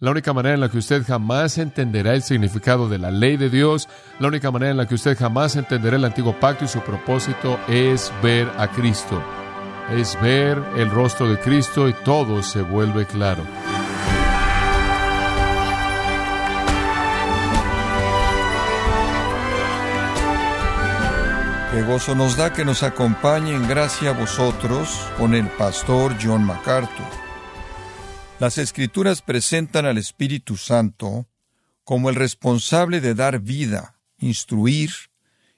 La única manera en la que usted jamás entenderá el significado de la ley de Dios, la única manera en la que usted jamás entenderá el antiguo pacto y su propósito es ver a Cristo. Es ver el rostro de Cristo y todo se vuelve claro. Qué gozo nos da que nos acompañe en gracia a vosotros con el pastor John MacArthur. Las escrituras presentan al Espíritu Santo como el responsable de dar vida, instruir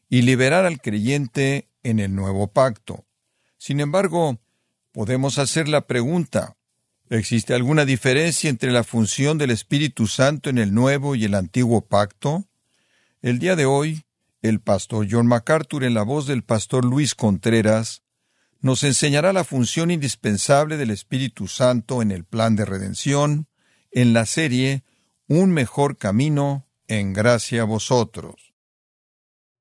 y liberar al creyente en el nuevo pacto. Sin embargo, podemos hacer la pregunta, ¿existe alguna diferencia entre la función del Espíritu Santo en el nuevo y el antiguo pacto? El día de hoy, el pastor John MacArthur, en la voz del pastor Luis Contreras, nos enseñará la función indispensable del Espíritu Santo en el plan de redención, en la serie Un mejor camino en gracia a vosotros.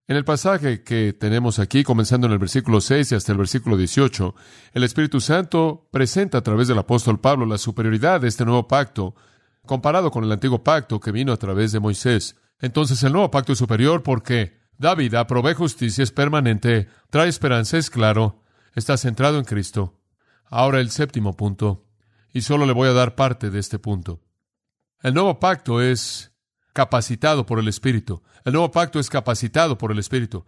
En el pasaje que tenemos aquí, comenzando en el versículo 6 y hasta el versículo 18, el Espíritu Santo presenta a través del apóstol Pablo la superioridad de este nuevo pacto comparado con el antiguo pacto que vino a través de Moisés. Entonces el nuevo pacto es superior porque da vida, provee justicia, es permanente, trae esperanza, es claro, está centrado en Cristo. Ahora el séptimo punto, y solo le voy a dar parte de este punto. El nuevo pacto es capacitado por el Espíritu. El nuevo pacto es capacitado por el Espíritu.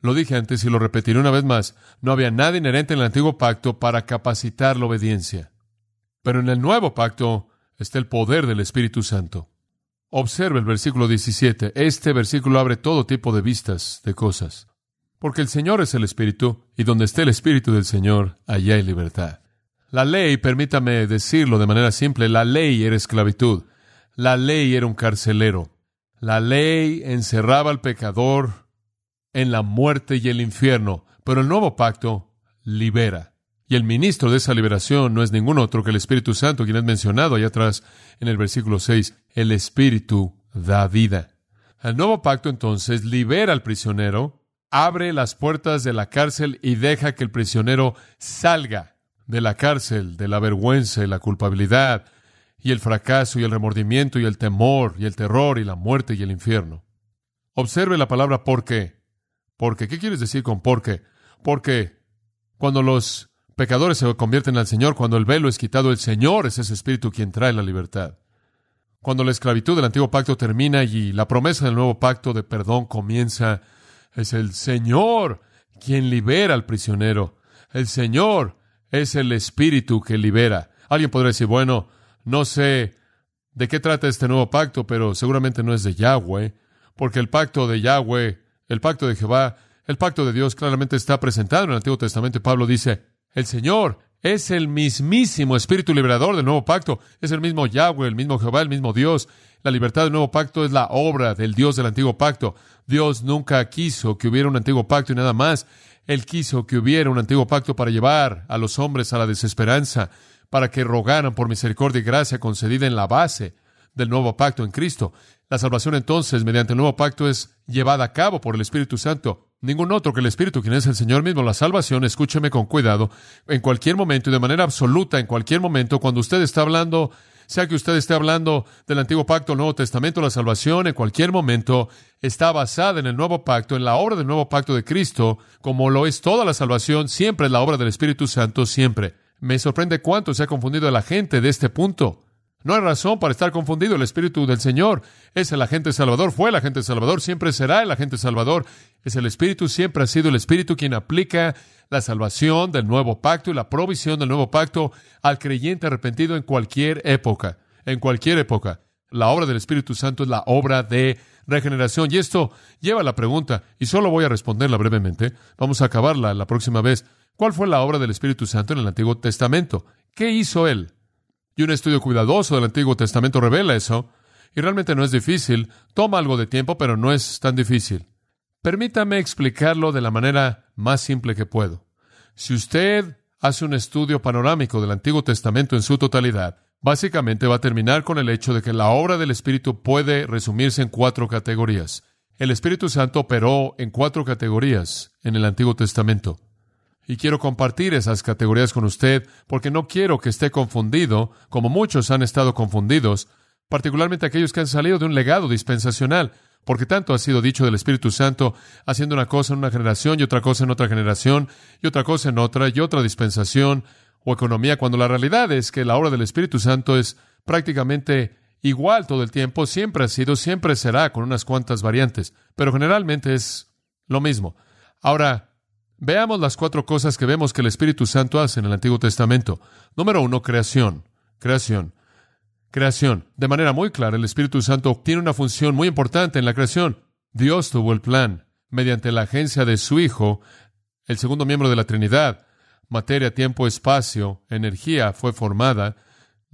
Lo dije antes y lo repetiré una vez más, no había nada inherente en el antiguo pacto para capacitar la obediencia. Pero en el nuevo pacto está el poder del Espíritu Santo. Observe el versículo 17. Este versículo abre todo tipo de vistas de cosas. Porque el Señor es el Espíritu, y donde esté el Espíritu del Señor, allá hay libertad. La ley, permítame decirlo de manera simple, la ley era esclavitud. La ley era un carcelero. La ley encerraba al pecador en la muerte y el infierno, pero el nuevo pacto libera. Y el ministro de esa liberación no es ningún otro que el Espíritu Santo, quien es mencionado allá atrás en el versículo 6. El Espíritu da vida. El nuevo pacto entonces libera al prisionero, abre las puertas de la cárcel y deja que el prisionero salga de la cárcel, de la vergüenza y la culpabilidad, y el fracaso y el remordimiento y el temor y el terror y la muerte y el infierno. Observe la palabra por qué. Porque, ¿qué quieres decir con por qué? Porque cuando los pecadores se convierten al Señor, cuando el velo es quitado, el Señor es ese espíritu quien trae la libertad. Cuando la esclavitud del antiguo pacto termina y la promesa del nuevo pacto de perdón comienza, es el Señor quien libera al prisionero. El Señor es el espíritu que libera. Alguien podría decir, bueno, no sé de qué trata este nuevo pacto, pero seguramente no es de Yahweh, porque el pacto de Yahweh, el pacto de Jehová, el pacto de Dios claramente está presentado en el Antiguo Testamento. Pablo dice, el Señor es el mismísimo Espíritu liberador del nuevo pacto. Es el mismo Yahweh, el mismo Jehová, el mismo Dios. La libertad del nuevo pacto es la obra del Dios del antiguo pacto. Dios nunca quiso que hubiera un antiguo pacto y nada más. Él quiso que hubiera un antiguo pacto para llevar a los hombres a la desesperanza, para que rogaran por misericordia y gracia concedida en la base del nuevo pacto en Cristo. La salvación entonces, mediante el nuevo pacto, es llevada a cabo por el Espíritu Santo. Ningún otro que el Espíritu, quien es el Señor mismo. La salvación, escúcheme con cuidado, en cualquier momento y de manera absoluta, en cualquier momento, cuando usted está hablando, sea que usted esté hablando del Antiguo Pacto o Nuevo Testamento, la salvación en cualquier momento está basada en el Nuevo Pacto, en la obra del Nuevo Pacto de Cristo, como lo es toda la salvación, siempre es la obra del Espíritu Santo, siempre. Me sorprende cuánto se ha confundido la gente de este punto. No hay razón para estar confundido. El Espíritu del Señor es el agente salvador, fue el agente salvador, siempre será el agente salvador. Es el Espíritu, siempre ha sido el Espíritu quien aplica la salvación del nuevo pacto y la provisión del nuevo pacto al creyente arrepentido en cualquier época. En cualquier época. La obra del Espíritu Santo es la obra de regeneración. Y esto lleva a la pregunta, y solo voy a responderla brevemente. Vamos a acabarla la próxima vez. ¿Cuál fue la obra del Espíritu Santo en el Antiguo Testamento? ¿Qué hizo Él? Y un estudio cuidadoso del Antiguo Testamento revela eso. Y realmente no es difícil. Toma algo de tiempo, pero no es tan difícil. Permítame explicarlo de la manera más simple que puedo. Si usted hace un estudio panorámico del Antiguo Testamento en su totalidad, básicamente va a terminar con el hecho de que la obra del Espíritu puede resumirse en cuatro categorías. El Espíritu Santo operó en cuatro categorías en el Antiguo Testamento. Y quiero compartir esas categorías con usted porque no quiero que esté confundido, como muchos han estado confundidos, particularmente aquellos que han salido de un legado dispensacional, porque tanto ha sido dicho del Espíritu Santo, haciendo una cosa en una generación y otra cosa en otra generación, y otra cosa en otra, y otra dispensación o economía, cuando la realidad es que la obra del Espíritu Santo es prácticamente igual todo el tiempo, siempre ha sido, siempre será, con unas cuantas variantes, pero generalmente es lo mismo. Ahora, veamos las cuatro cosas que vemos que el Espíritu Santo hace en el Antiguo Testamento. Número uno, creación. Creación. Creación. De manera muy clara, el Espíritu Santo tiene una función muy importante en la creación. Dios tuvo el plan. Mediante la agencia de su Hijo, el segundo miembro de la Trinidad, materia, tiempo, espacio, energía fue formada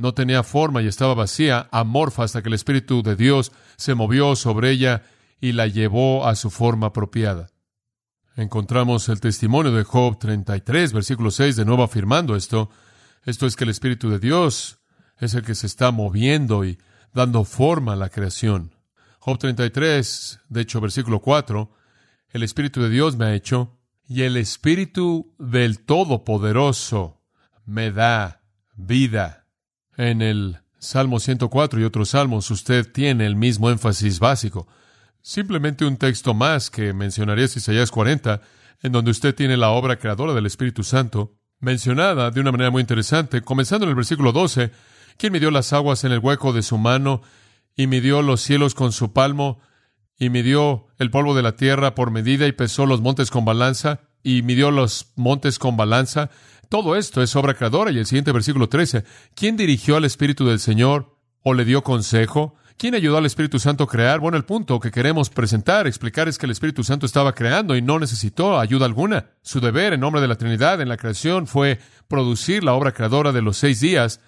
no tenía forma y estaba vacía, amorfa, hasta que el Espíritu de Dios se movió sobre ella y la llevó a su forma apropiada. Encontramos el testimonio de Job 33, versículo 6, de nuevo afirmando esto. Esto es que el Espíritu de Dios es el que se está moviendo y dando forma a la creación. Job 33, de hecho, versículo 4, el Espíritu de Dios me ha hecho y el Espíritu del Todopoderoso me da vida. En el Salmo 104 y otros salmos usted tiene el mismo énfasis básico. Simplemente un texto más que mencionaría Isaías 40, en donde usted tiene la obra creadora del Espíritu Santo, mencionada de una manera muy interesante, comenzando en el versículo 12, quien midió las aguas en el hueco de su mano y midió los cielos con su palmo y midió el polvo de la tierra por medida y pesó los montes con balanza y midió los montes con balanza todo esto es obra creadora. Y el siguiente versículo 13, ¿quién dirigió al Espíritu del Señor o le dio consejo? ¿Quién ayudó al Espíritu Santo a crear? Bueno, el punto que queremos presentar, explicar es que el Espíritu Santo estaba creando y no necesitó ayuda alguna. Su deber en nombre de la Trinidad en la creación fue producir la obra creadora de los seis días,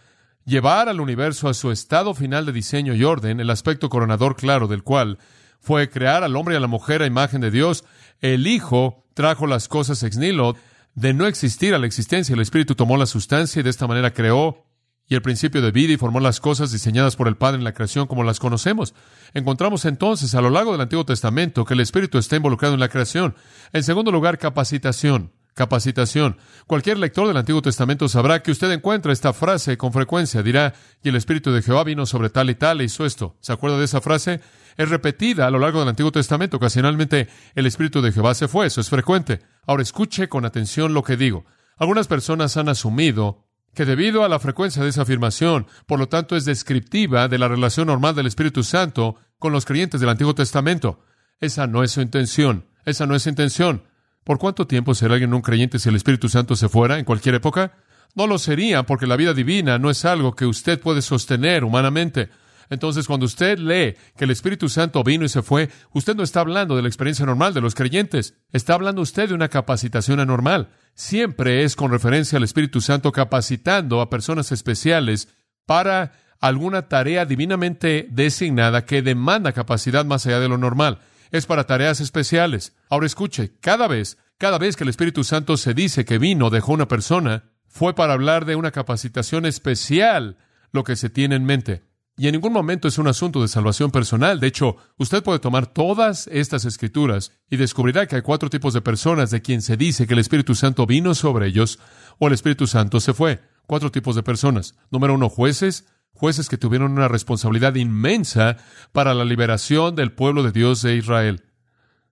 llevar al universo a su estado final de diseño y orden, el aspecto coronador claro del cual fue crear al hombre y a la mujer a imagen de Dios. El Hijo trajo las cosas ex nihilo, de no existir a la existencia, el Espíritu tomó la sustancia y de esta manera creó y el principio de vida y formó las cosas diseñadas por el Padre en la creación como las conocemos. Encontramos entonces a lo largo del Antiguo Testamento que el Espíritu está involucrado en la creación. En segundo lugar, capacitación. Capacitación. Cualquier lector del Antiguo Testamento sabrá que usted encuentra esta frase con frecuencia. Dirá, y el Espíritu de Jehová vino sobre tal y tal e hizo esto. ¿Se acuerda de esa frase? Es repetida a lo largo del Antiguo Testamento. Ocasionalmente el Espíritu de Jehová se fue. Eso es frecuente. Ahora escuche con atención lo que digo. Algunas personas han asumido que debido a la frecuencia de esa afirmación, por lo tanto es descriptiva de la relación normal del Espíritu Santo con los creyentes del Antiguo Testamento. Esa no es su intención. Esa no es su intención. ¿Por cuánto tiempo será alguien un creyente si el Espíritu Santo se fuera en cualquier época? No lo sería, porque la vida divina no es algo que usted puede sostener humanamente. Entonces, cuando usted lee que el Espíritu Santo vino y se fue, usted no está hablando de la experiencia normal de los creyentes, está hablando usted de una capacitación anormal. Siempre es con referencia al Espíritu Santo capacitando a personas especiales para alguna tarea divinamente designada que demanda capacidad más allá de lo normal. Es para tareas especiales. Ahora escuche, cada vez, cada vez que el Espíritu Santo se dice que vino, dejó una persona, fue para hablar de una capacitación especial lo que se tiene en mente. Y en ningún momento es un asunto de salvación personal. De hecho, usted puede tomar todas estas escrituras y descubrirá que hay cuatro tipos de personas de quien se dice que el Espíritu Santo vino sobre ellos o el Espíritu Santo se fue. Cuatro tipos de personas. Número uno, jueces. Jueces que tuvieron una responsabilidad inmensa para la liberación del pueblo de Dios de Israel.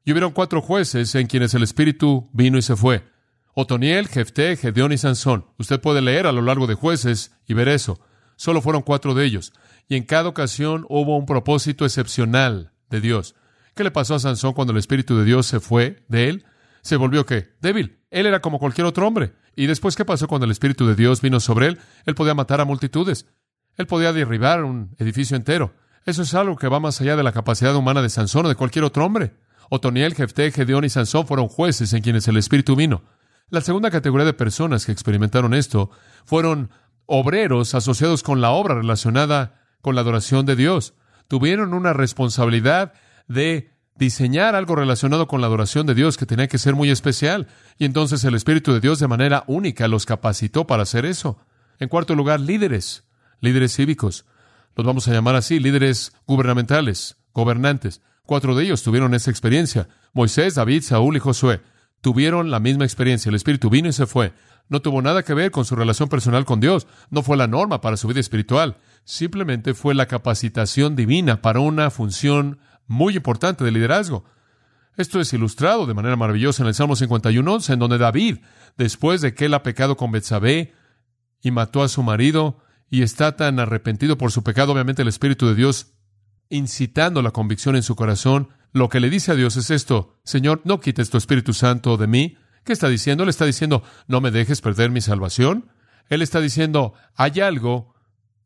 Y hubieron cuatro jueces en quienes el Espíritu vino y se fue. Otoniel, Jefté, Gedeón y Sansón. Usted puede leer a lo largo de jueces y ver eso. Solo fueron cuatro de ellos y en cada ocasión hubo un propósito excepcional de Dios. ¿Qué le pasó a Sansón cuando el Espíritu de Dios se fue de él? Se volvió qué? Débil. Él era como cualquier otro hombre. ¿Y después qué pasó cuando el Espíritu de Dios vino sobre él? Él podía matar a multitudes. Él podía derribar un edificio entero. Eso es algo que va más allá de la capacidad humana de Sansón o de cualquier otro hombre. Otoniel, Jefté, Gedeón y Sansón fueron jueces en quienes el Espíritu vino. La segunda categoría de personas que experimentaron esto fueron obreros asociados con la obra relacionada con la adoración de Dios. Tuvieron una responsabilidad de diseñar algo relacionado con la adoración de Dios que tenía que ser muy especial. Y entonces el Espíritu de Dios de manera única los capacitó para hacer eso. En cuarto lugar, líderes, líderes cívicos. Los vamos a llamar así, líderes gubernamentales, gobernantes. Cuatro de ellos tuvieron esa experiencia. Moisés, David, Saúl y Josué tuvieron la misma experiencia. El Espíritu vino y se fue. No tuvo nada que ver con su relación personal con Dios. No fue la norma para su vida espiritual. Simplemente fue la capacitación divina para una función muy importante de liderazgo. Esto es ilustrado de manera maravillosa en el Salmo 51, en donde David, después de que él ha pecado con Betsabé y mató a su marido y está tan arrepentido por su pecado, obviamente el Espíritu de Dios incitando la convicción en su corazón, lo que le dice a Dios es esto, Señor, no quites tu Espíritu Santo de mí. ¿Qué está diciendo? Él está diciendo, no me dejes perder mi salvación. Él está diciendo, hay algo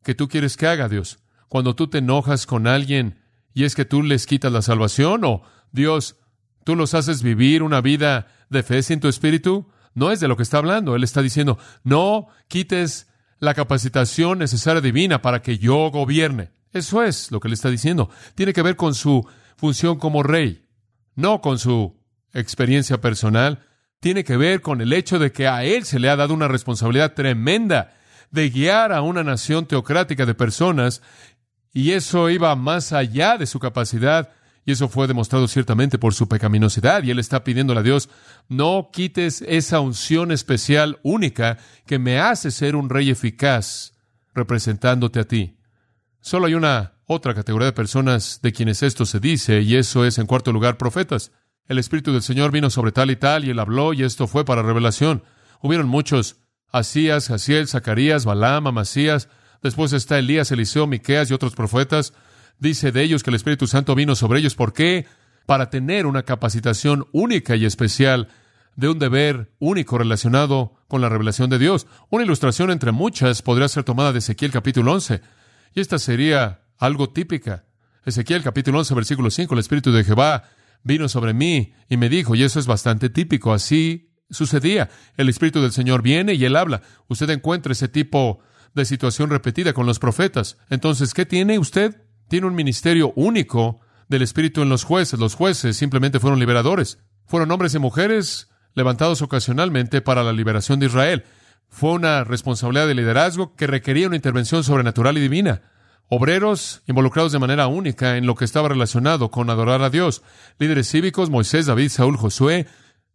que tú quieres que haga, Dios. Cuando tú te enojas con alguien y es que tú les quitas la salvación o Dios, tú los haces vivir una vida de fe sin tu espíritu, no es de lo que está hablando. Él está diciendo, no quites la capacitación necesaria divina para que yo gobierne. Eso es lo que le está diciendo. Tiene que ver con su función como rey, no con su experiencia personal. Tiene que ver con el hecho de que a él se le ha dado una responsabilidad tremenda de guiar a una nación teocrática de personas y eso iba más allá de su capacidad y eso fue demostrado ciertamente por su pecaminosidad. Y él está pidiéndole a Dios, no quites esa unción especial única que me hace ser un rey eficaz representándote a ti. Solo hay una otra categoría de personas de quienes esto se dice, y eso es, en cuarto lugar, profetas. El Espíritu del Señor vino sobre tal y tal, y él habló, y esto fue para revelación. Hubieron muchos, Asías, Jaciel, Zacarías, Balaam, Amasías, después está Elías, Eliseo, Miqueas y otros profetas, dice de ellos que el Espíritu Santo vino sobre ellos. ¿Por qué? Para tener una capacitación única y especial de un deber único relacionado con la revelación de Dios. Una ilustración entre muchas podría ser tomada de Ezequiel capítulo 11. Y esta sería algo típica. Ezequiel capítulo 11 versículo 5, el Espíritu de Jehová vino sobre mí y me dijo, y eso es bastante típico, así sucedía. El Espíritu del Señor viene y él habla. Usted encuentra ese tipo de situación repetida con los profetas. Entonces, ¿qué tiene usted? tiene un ministerio único del Espíritu en los jueces. Los jueces simplemente fueron liberadores. Fueron hombres y mujeres levantados ocasionalmente para la liberación de Israel. Fue una responsabilidad de liderazgo que requería una intervención sobrenatural y divina. Obreros involucrados de manera única en lo que estaba relacionado con adorar a Dios. Líderes cívicos, Moisés, David, Saúl, Josué.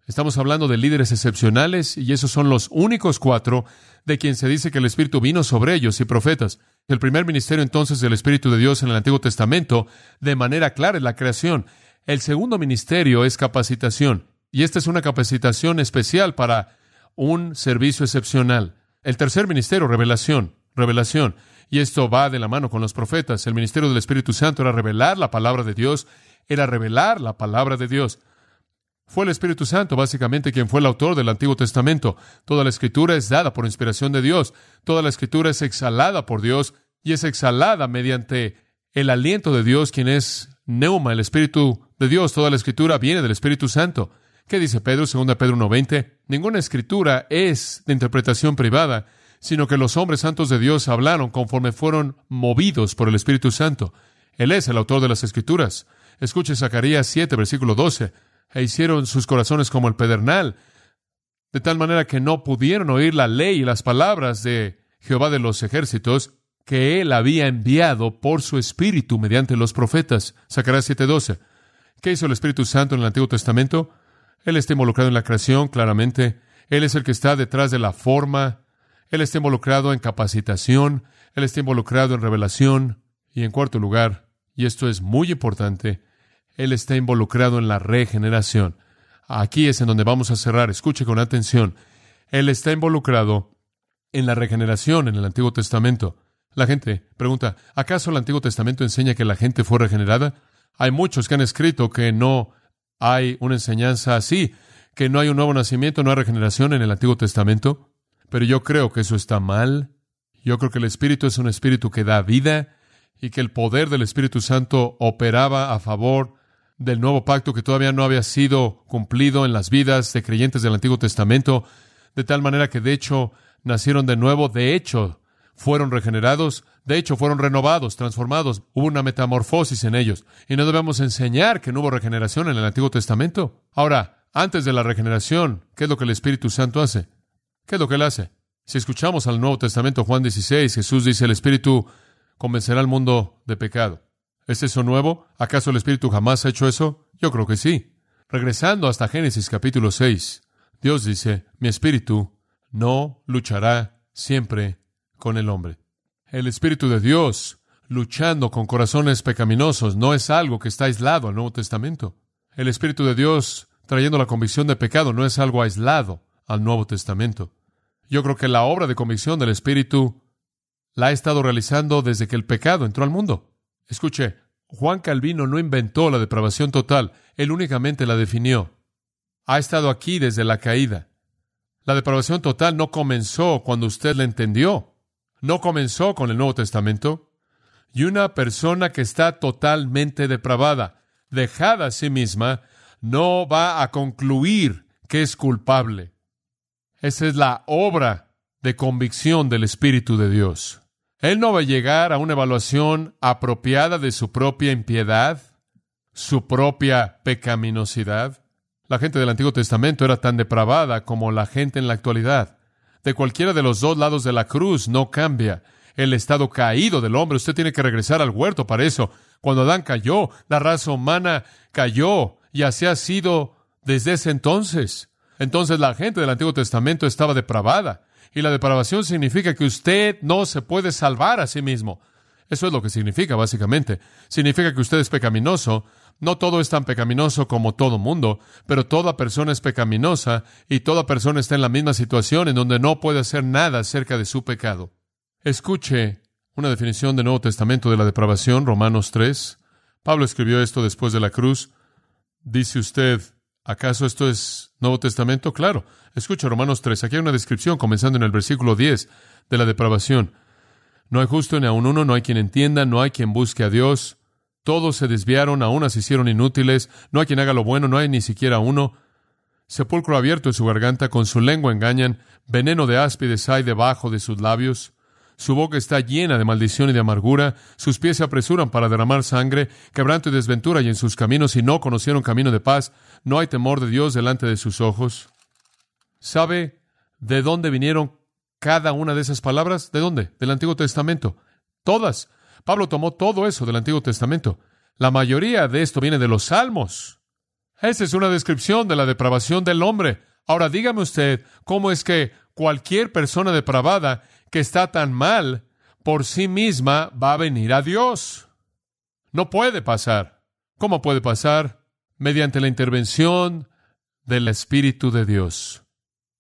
Estamos hablando de líderes excepcionales y esos son los únicos cuatro de quien se dice que el Espíritu vino sobre ellos y profetas. El primer ministerio entonces del Espíritu de Dios en el Antiguo Testamento, de manera clara, es la creación. El segundo ministerio es capacitación. Y esta es una capacitación especial para un servicio excepcional. El tercer ministerio, revelación. Revelación. Y esto va de la mano con los profetas. El ministerio del Espíritu Santo era revelar la palabra de Dios, era revelar la palabra de Dios. Fue el Espíritu Santo, básicamente, quien fue el autor del Antiguo Testamento. Toda la escritura es dada por inspiración de Dios. Toda la escritura es exhalada por Dios y es exhalada mediante el aliento de Dios, quien es Neuma, el Espíritu de Dios. Toda la escritura viene del Espíritu Santo. ¿Qué dice Pedro, 2 Pedro 1.20? Ninguna escritura es de interpretación privada, sino que los hombres santos de Dios hablaron conforme fueron movidos por el Espíritu Santo. Él es el autor de las escrituras. Escuche Zacarías 7, versículo 12 e hicieron sus corazones como el pedernal, de tal manera que no pudieron oír la ley y las palabras de Jehová de los ejércitos que él había enviado por su espíritu mediante los profetas. Zacarías 7:12. ¿Qué hizo el Espíritu Santo en el Antiguo Testamento? Él está involucrado en la creación, claramente. Él es el que está detrás de la forma. Él está involucrado en capacitación. Él está involucrado en revelación. Y en cuarto lugar, y esto es muy importante, él está involucrado en la regeneración. Aquí es en donde vamos a cerrar. Escuche con atención. Él está involucrado en la regeneración en el Antiguo Testamento. La gente pregunta, ¿acaso el Antiguo Testamento enseña que la gente fue regenerada? Hay muchos que han escrito que no hay una enseñanza así, que no hay un nuevo nacimiento, no hay regeneración en el Antiguo Testamento. Pero yo creo que eso está mal. Yo creo que el Espíritu es un Espíritu que da vida y que el poder del Espíritu Santo operaba a favor del nuevo pacto que todavía no había sido cumplido en las vidas de creyentes del Antiguo Testamento, de tal manera que de hecho nacieron de nuevo, de hecho fueron regenerados, de hecho fueron renovados, transformados, hubo una metamorfosis en ellos. Y no debemos enseñar que no hubo regeneración en el Antiguo Testamento. Ahora, antes de la regeneración, ¿qué es lo que el Espíritu Santo hace? ¿Qué es lo que él hace? Si escuchamos al Nuevo Testamento, Juan 16, Jesús dice, el Espíritu convencerá al mundo de pecado. ¿Es eso nuevo? ¿Acaso el Espíritu jamás ha hecho eso? Yo creo que sí. Regresando hasta Génesis capítulo 6, Dios dice, mi Espíritu no luchará siempre con el hombre. El Espíritu de Dios luchando con corazones pecaminosos no es algo que está aislado al Nuevo Testamento. El Espíritu de Dios trayendo la convicción de pecado no es algo aislado al Nuevo Testamento. Yo creo que la obra de convicción del Espíritu la ha estado realizando desde que el pecado entró al mundo. Escuche, Juan Calvino no inventó la depravación total, él únicamente la definió. Ha estado aquí desde la caída. La depravación total no comenzó cuando usted la entendió. No comenzó con el Nuevo Testamento. Y una persona que está totalmente depravada, dejada a sí misma, no va a concluir que es culpable. Esa es la obra de convicción del Espíritu de Dios. Él no va a llegar a una evaluación apropiada de su propia impiedad, su propia pecaminosidad. La gente del Antiguo Testamento era tan depravada como la gente en la actualidad. De cualquiera de los dos lados de la cruz no cambia el estado caído del hombre. Usted tiene que regresar al huerto para eso. Cuando Adán cayó, la raza humana cayó y así ha sido desde ese entonces. Entonces la gente del Antiguo Testamento estaba depravada. Y la depravación significa que usted no se puede salvar a sí mismo. Eso es lo que significa, básicamente. Significa que usted es pecaminoso. No todo es tan pecaminoso como todo mundo, pero toda persona es pecaminosa y toda persona está en la misma situación en donde no puede hacer nada acerca de su pecado. Escuche una definición del Nuevo Testamento de la depravación, Romanos 3. Pablo escribió esto después de la cruz. Dice usted, ¿acaso esto es Nuevo Testamento? Claro. Escucha Romanos 3. Aquí hay una descripción comenzando en el versículo 10 de la depravación. No hay justo ni aun uno, no hay quien entienda, no hay quien busque a Dios. Todos se desviaron, aún se hicieron inútiles, no hay quien haga lo bueno, no hay ni siquiera uno. Sepulcro abierto en su garganta, con su lengua engañan, veneno de áspides hay debajo de sus labios. Su boca está llena de maldición y de amargura, sus pies se apresuran para derramar sangre, quebranto y desventura y en sus caminos y no conocieron camino de paz, no hay temor de Dios delante de sus ojos. ¿Sabe de dónde vinieron cada una de esas palabras? ¿De dónde? Del Antiguo Testamento. Todas. Pablo tomó todo eso del Antiguo Testamento. La mayoría de esto viene de los Salmos. Esa es una descripción de la depravación del hombre. Ahora dígame usted cómo es que cualquier persona depravada que está tan mal por sí misma va a venir a Dios. No puede pasar. ¿Cómo puede pasar? Mediante la intervención del Espíritu de Dios.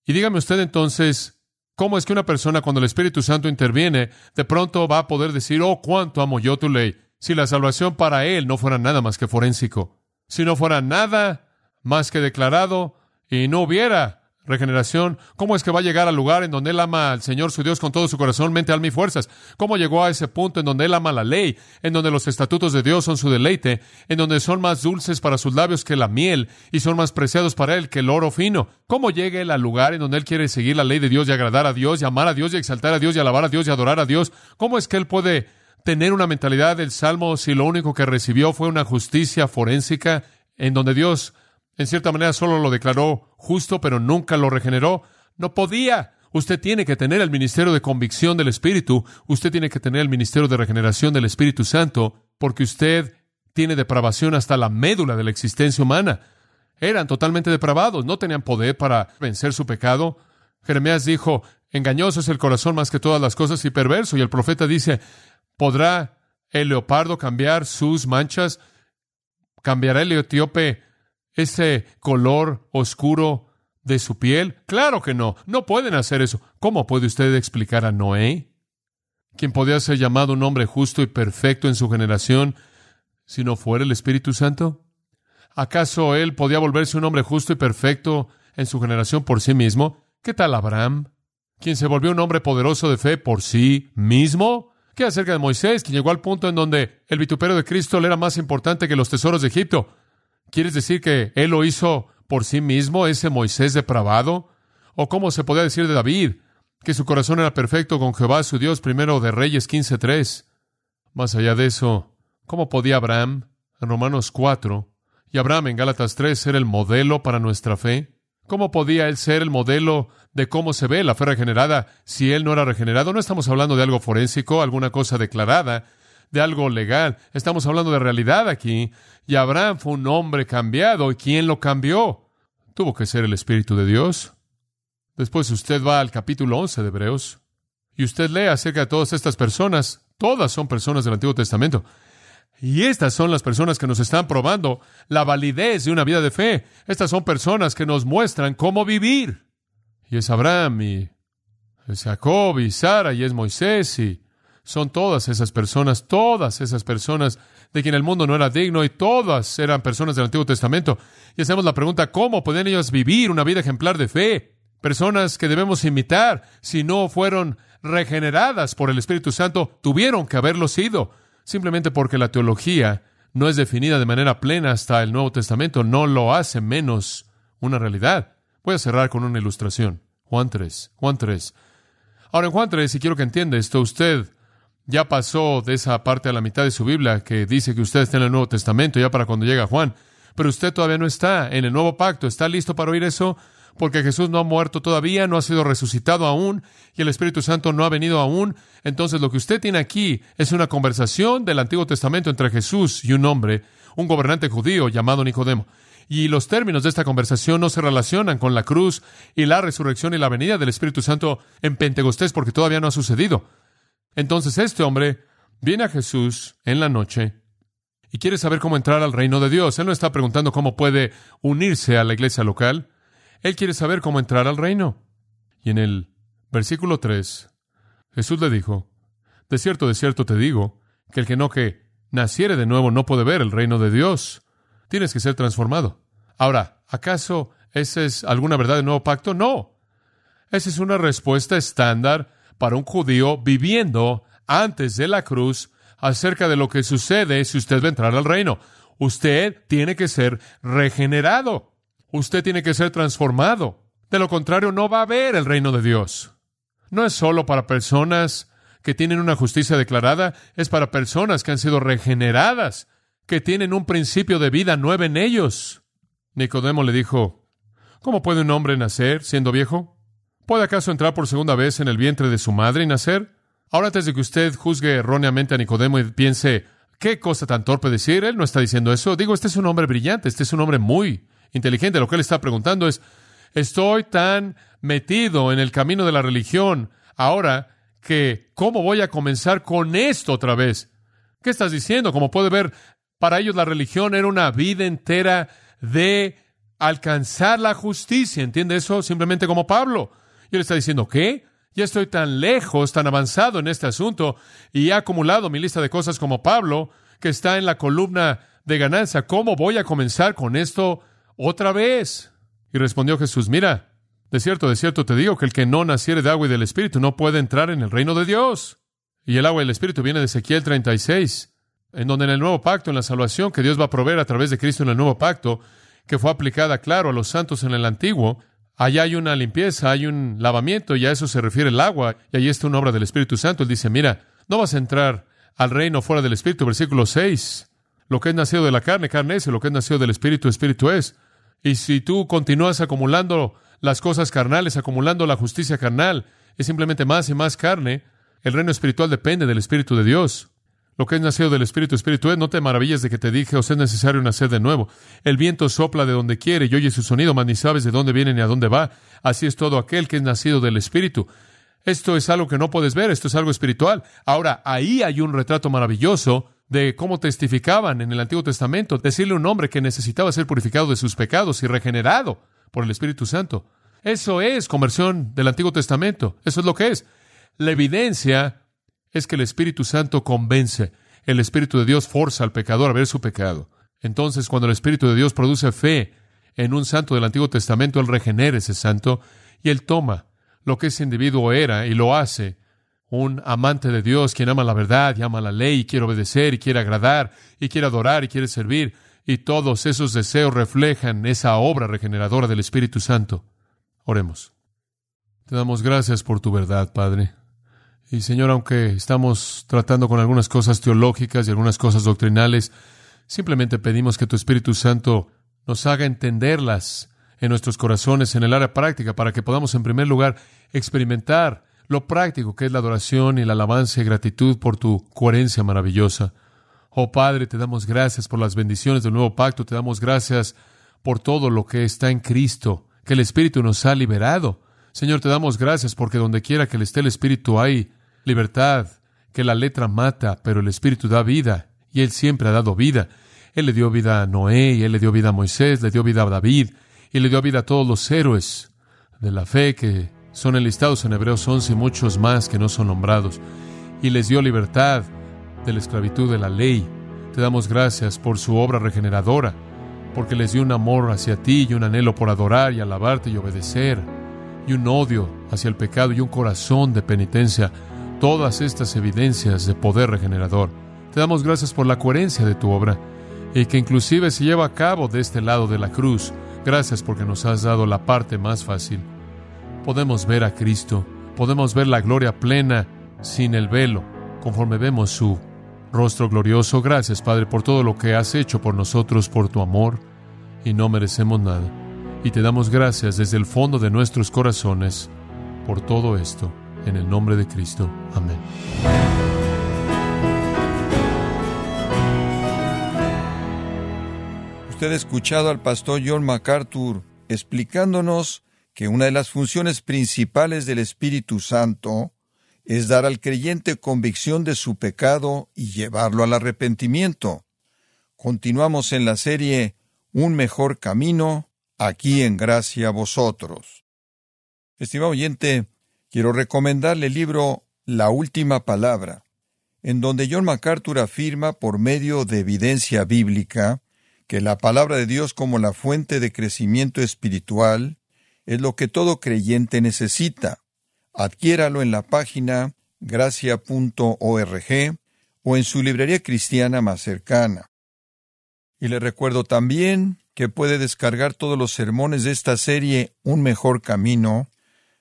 Y dígame usted entonces, ¿cómo es que una persona cuando el Espíritu Santo interviene, de pronto va a poder decir, oh, cuánto amo yo tu ley, si la salvación para él no fuera nada más que forénsico, si no fuera nada más que declarado y no hubiera regeneración? ¿Cómo es que va a llegar al lugar en donde él ama al Señor su Dios con todo su corazón, mente, alma y fuerzas? ¿Cómo llegó a ese punto en donde él ama la ley, en donde los estatutos de Dios son su deleite, en donde son más dulces para sus labios que la miel y son más preciados para él que el oro fino? ¿Cómo llega él al lugar en donde él quiere seguir la ley de Dios y agradar a Dios y amar a Dios y exaltar a Dios y alabar a Dios y adorar a Dios? ¿Cómo es que él puede tener una mentalidad del Salmo si lo único que recibió fue una justicia forénsica en donde Dios en cierta manera solo lo declaró justo, pero nunca lo regeneró. No podía. Usted tiene que tener el ministerio de convicción del Espíritu, usted tiene que tener el ministerio de regeneración del Espíritu Santo, porque usted tiene depravación hasta la médula de la existencia humana. Eran totalmente depravados, no tenían poder para vencer su pecado. Jeremías dijo, engañoso es el corazón más que todas las cosas y perverso. Y el profeta dice, ¿podrá el leopardo cambiar sus manchas? ¿Cambiará el etíope ese color oscuro de su piel? Claro que no, no pueden hacer eso. ¿Cómo puede usted explicar a Noé, quien podía ser llamado un hombre justo y perfecto en su generación, si no fuera el Espíritu Santo? ¿Acaso él podía volverse un hombre justo y perfecto en su generación por sí mismo? ¿Qué tal Abraham, quien se volvió un hombre poderoso de fe por sí mismo? ¿Qué acerca de Moisés, quien llegó al punto en donde el vituperio de Cristo le era más importante que los tesoros de Egipto? ¿Quieres decir que él lo hizo por sí mismo, ese Moisés depravado? ¿O cómo se podía decir de David, que su corazón era perfecto con Jehová su Dios, primero de Reyes 15.3? Más allá de eso, ¿cómo podía Abraham, en Romanos 4, y Abraham en Gálatas 3 ser el modelo para nuestra fe? ¿Cómo podía él ser el modelo de cómo se ve la fe regenerada si él no era regenerado? No estamos hablando de algo forénsico, alguna cosa declarada, de algo legal. Estamos hablando de realidad aquí. Y Abraham fue un hombre cambiado. ¿Y quién lo cambió? Tuvo que ser el Espíritu de Dios. Después usted va al capítulo 11 de Hebreos y usted lee acerca de todas estas personas. Todas son personas del Antiguo Testamento. Y estas son las personas que nos están probando la validez de una vida de fe. Estas son personas que nos muestran cómo vivir. Y es Abraham y es Jacob y Sara y es Moisés y son todas esas personas, todas esas personas de quien el mundo no era digno y todas eran personas del Antiguo Testamento. Y hacemos la pregunta, ¿cómo pueden ellos vivir una vida ejemplar de fe? personas que debemos imitar, si no fueron regeneradas por el Espíritu Santo, tuvieron que haberlo sido, simplemente porque la teología no es definida de manera plena hasta el Nuevo Testamento, no lo hace menos una realidad. Voy a cerrar con una ilustración. Juan 3, Juan 3. Ahora en Juan 3, si quiero que entienda esto, usted ya pasó de esa parte a la mitad de su Biblia que dice que usted está en el Nuevo Testamento, ya para cuando llega Juan, pero usted todavía no está en el nuevo pacto. ¿Está listo para oír eso? porque Jesús no ha muerto todavía, no ha sido resucitado aún y el Espíritu Santo no ha venido aún. Entonces lo que usted tiene aquí es una conversación del Antiguo Testamento entre Jesús y un hombre, un gobernante judío llamado Nicodemo. Y los términos de esta conversación no se relacionan con la cruz y la resurrección y la venida del Espíritu Santo en Pentecostés porque todavía no ha sucedido. Entonces este hombre viene a Jesús en la noche y quiere saber cómo entrar al reino de Dios. Él no está preguntando cómo puede unirse a la iglesia local. Él quiere saber cómo entrar al reino. Y en el versículo 3, Jesús le dijo, De cierto, de cierto te digo, que el que no que naciere de nuevo no puede ver el reino de Dios. Tienes que ser transformado. Ahora, ¿acaso esa es alguna verdad del nuevo pacto? No. Esa es una respuesta estándar para un judío viviendo antes de la cruz acerca de lo que sucede si usted va a entrar al reino. Usted tiene que ser regenerado. Usted tiene que ser transformado. De lo contrario, no va a haber el reino de Dios. No es solo para personas que tienen una justicia declarada, es para personas que han sido regeneradas, que tienen un principio de vida nuevo en ellos. Nicodemo le dijo, ¿Cómo puede un hombre nacer siendo viejo? ¿Puede acaso entrar por segunda vez en el vientre de su madre y nacer? Ahora, antes de que usted juzgue erróneamente a Nicodemo y piense, ¿qué cosa tan torpe decir? Él no está diciendo eso. Digo, este es un hombre brillante, este es un hombre muy inteligente. Lo que él está preguntando es, estoy tan metido en el camino de la religión ahora que, ¿cómo voy a comenzar con esto otra vez? ¿Qué estás diciendo? Como puede ver, para ellos la religión era una vida entera de alcanzar la justicia. ¿Entiende eso? Simplemente como Pablo. Y él está diciendo, ¿qué? Ya estoy tan lejos, tan avanzado en este asunto y he acumulado mi lista de cosas como Pablo, que está en la columna de ganancia. ¿Cómo voy a comenzar con esto otra vez. Y respondió Jesús, mira, de cierto, de cierto te digo que el que no naciere de agua y del Espíritu no puede entrar en el reino de Dios. Y el agua y el Espíritu viene de Ezequiel 36, en donde en el nuevo pacto, en la salvación que Dios va a proveer a través de Cristo en el nuevo pacto, que fue aplicada, claro, a los santos en el antiguo, allá hay una limpieza, hay un lavamiento, y a eso se refiere el agua, y ahí está una obra del Espíritu Santo. Él dice, mira, no vas a entrar al reino fuera del Espíritu, versículo 6. Lo que es nacido de la carne, carne es, y lo que es nacido del Espíritu, Espíritu es. Y si tú continúas acumulando las cosas carnales, acumulando la justicia carnal, es simplemente más y más carne. El reino espiritual depende del Espíritu de Dios. Lo que es nacido del Espíritu, Espíritu es. No te maravilles de que te dije, os es necesario nacer de nuevo. El viento sopla de donde quiere y oye su sonido, mas ni sabes de dónde viene ni a dónde va. Así es todo aquel que es nacido del Espíritu. Esto es algo que no puedes ver, esto es algo espiritual. Ahora, ahí hay un retrato maravilloso de cómo testificaban en el Antiguo Testamento, decirle a un hombre que necesitaba ser purificado de sus pecados y regenerado por el Espíritu Santo. Eso es conversión del Antiguo Testamento. Eso es lo que es. La evidencia es que el Espíritu Santo convence. El Espíritu de Dios forza al pecador a ver su pecado. Entonces, cuando el Espíritu de Dios produce fe en un santo del Antiguo Testamento, Él regenera ese santo y Él toma lo que ese individuo era y lo hace un amante de Dios, quien ama la verdad y ama la ley y quiere obedecer y quiere agradar y quiere adorar y quiere servir. Y todos esos deseos reflejan esa obra regeneradora del Espíritu Santo. Oremos. Te damos gracias por tu verdad, Padre. Y Señor, aunque estamos tratando con algunas cosas teológicas y algunas cosas doctrinales, simplemente pedimos que tu Espíritu Santo nos haga entenderlas en nuestros corazones en el área práctica para que podamos en primer lugar experimentar lo práctico que es la adoración y la alabanza y gratitud por tu coherencia maravillosa. Oh Padre, te damos gracias por las bendiciones del nuevo pacto, te damos gracias por todo lo que está en Cristo, que el Espíritu nos ha liberado. Señor, te damos gracias porque donde quiera que le esté el Espíritu hay libertad, que la letra mata, pero el Espíritu da vida, y Él siempre ha dado vida. Él le dio vida a Noé, y Él le dio vida a Moisés, le dio vida a David, y le dio vida a todos los héroes de la fe que son enlistados en Hebreos 11 y muchos más que no son nombrados, y les dio libertad de la esclavitud de la ley. Te damos gracias por su obra regeneradora, porque les dio un amor hacia ti y un anhelo por adorar y alabarte y obedecer, y un odio hacia el pecado y un corazón de penitencia, todas estas evidencias de poder regenerador. Te damos gracias por la coherencia de tu obra y que inclusive se lleva a cabo de este lado de la cruz. Gracias porque nos has dado la parte más fácil. Podemos ver a Cristo, podemos ver la gloria plena sin el velo, conforme vemos su rostro glorioso. Gracias, Padre, por todo lo que has hecho por nosotros, por tu amor, y no merecemos nada. Y te damos gracias desde el fondo de nuestros corazones por todo esto, en el nombre de Cristo. Amén. Usted ha escuchado al pastor John MacArthur explicándonos que una de las funciones principales del Espíritu Santo es dar al creyente convicción de su pecado y llevarlo al arrepentimiento. Continuamos en la serie Un mejor camino, aquí en gracia a vosotros. Estimado oyente, quiero recomendarle el libro La Última Palabra, en donde John MacArthur afirma por medio de evidencia bíblica que la palabra de Dios como la fuente de crecimiento espiritual es lo que todo creyente necesita. Adquiéralo en la página gracia.org o en su librería cristiana más cercana. Y le recuerdo también que puede descargar todos los sermones de esta serie Un mejor camino,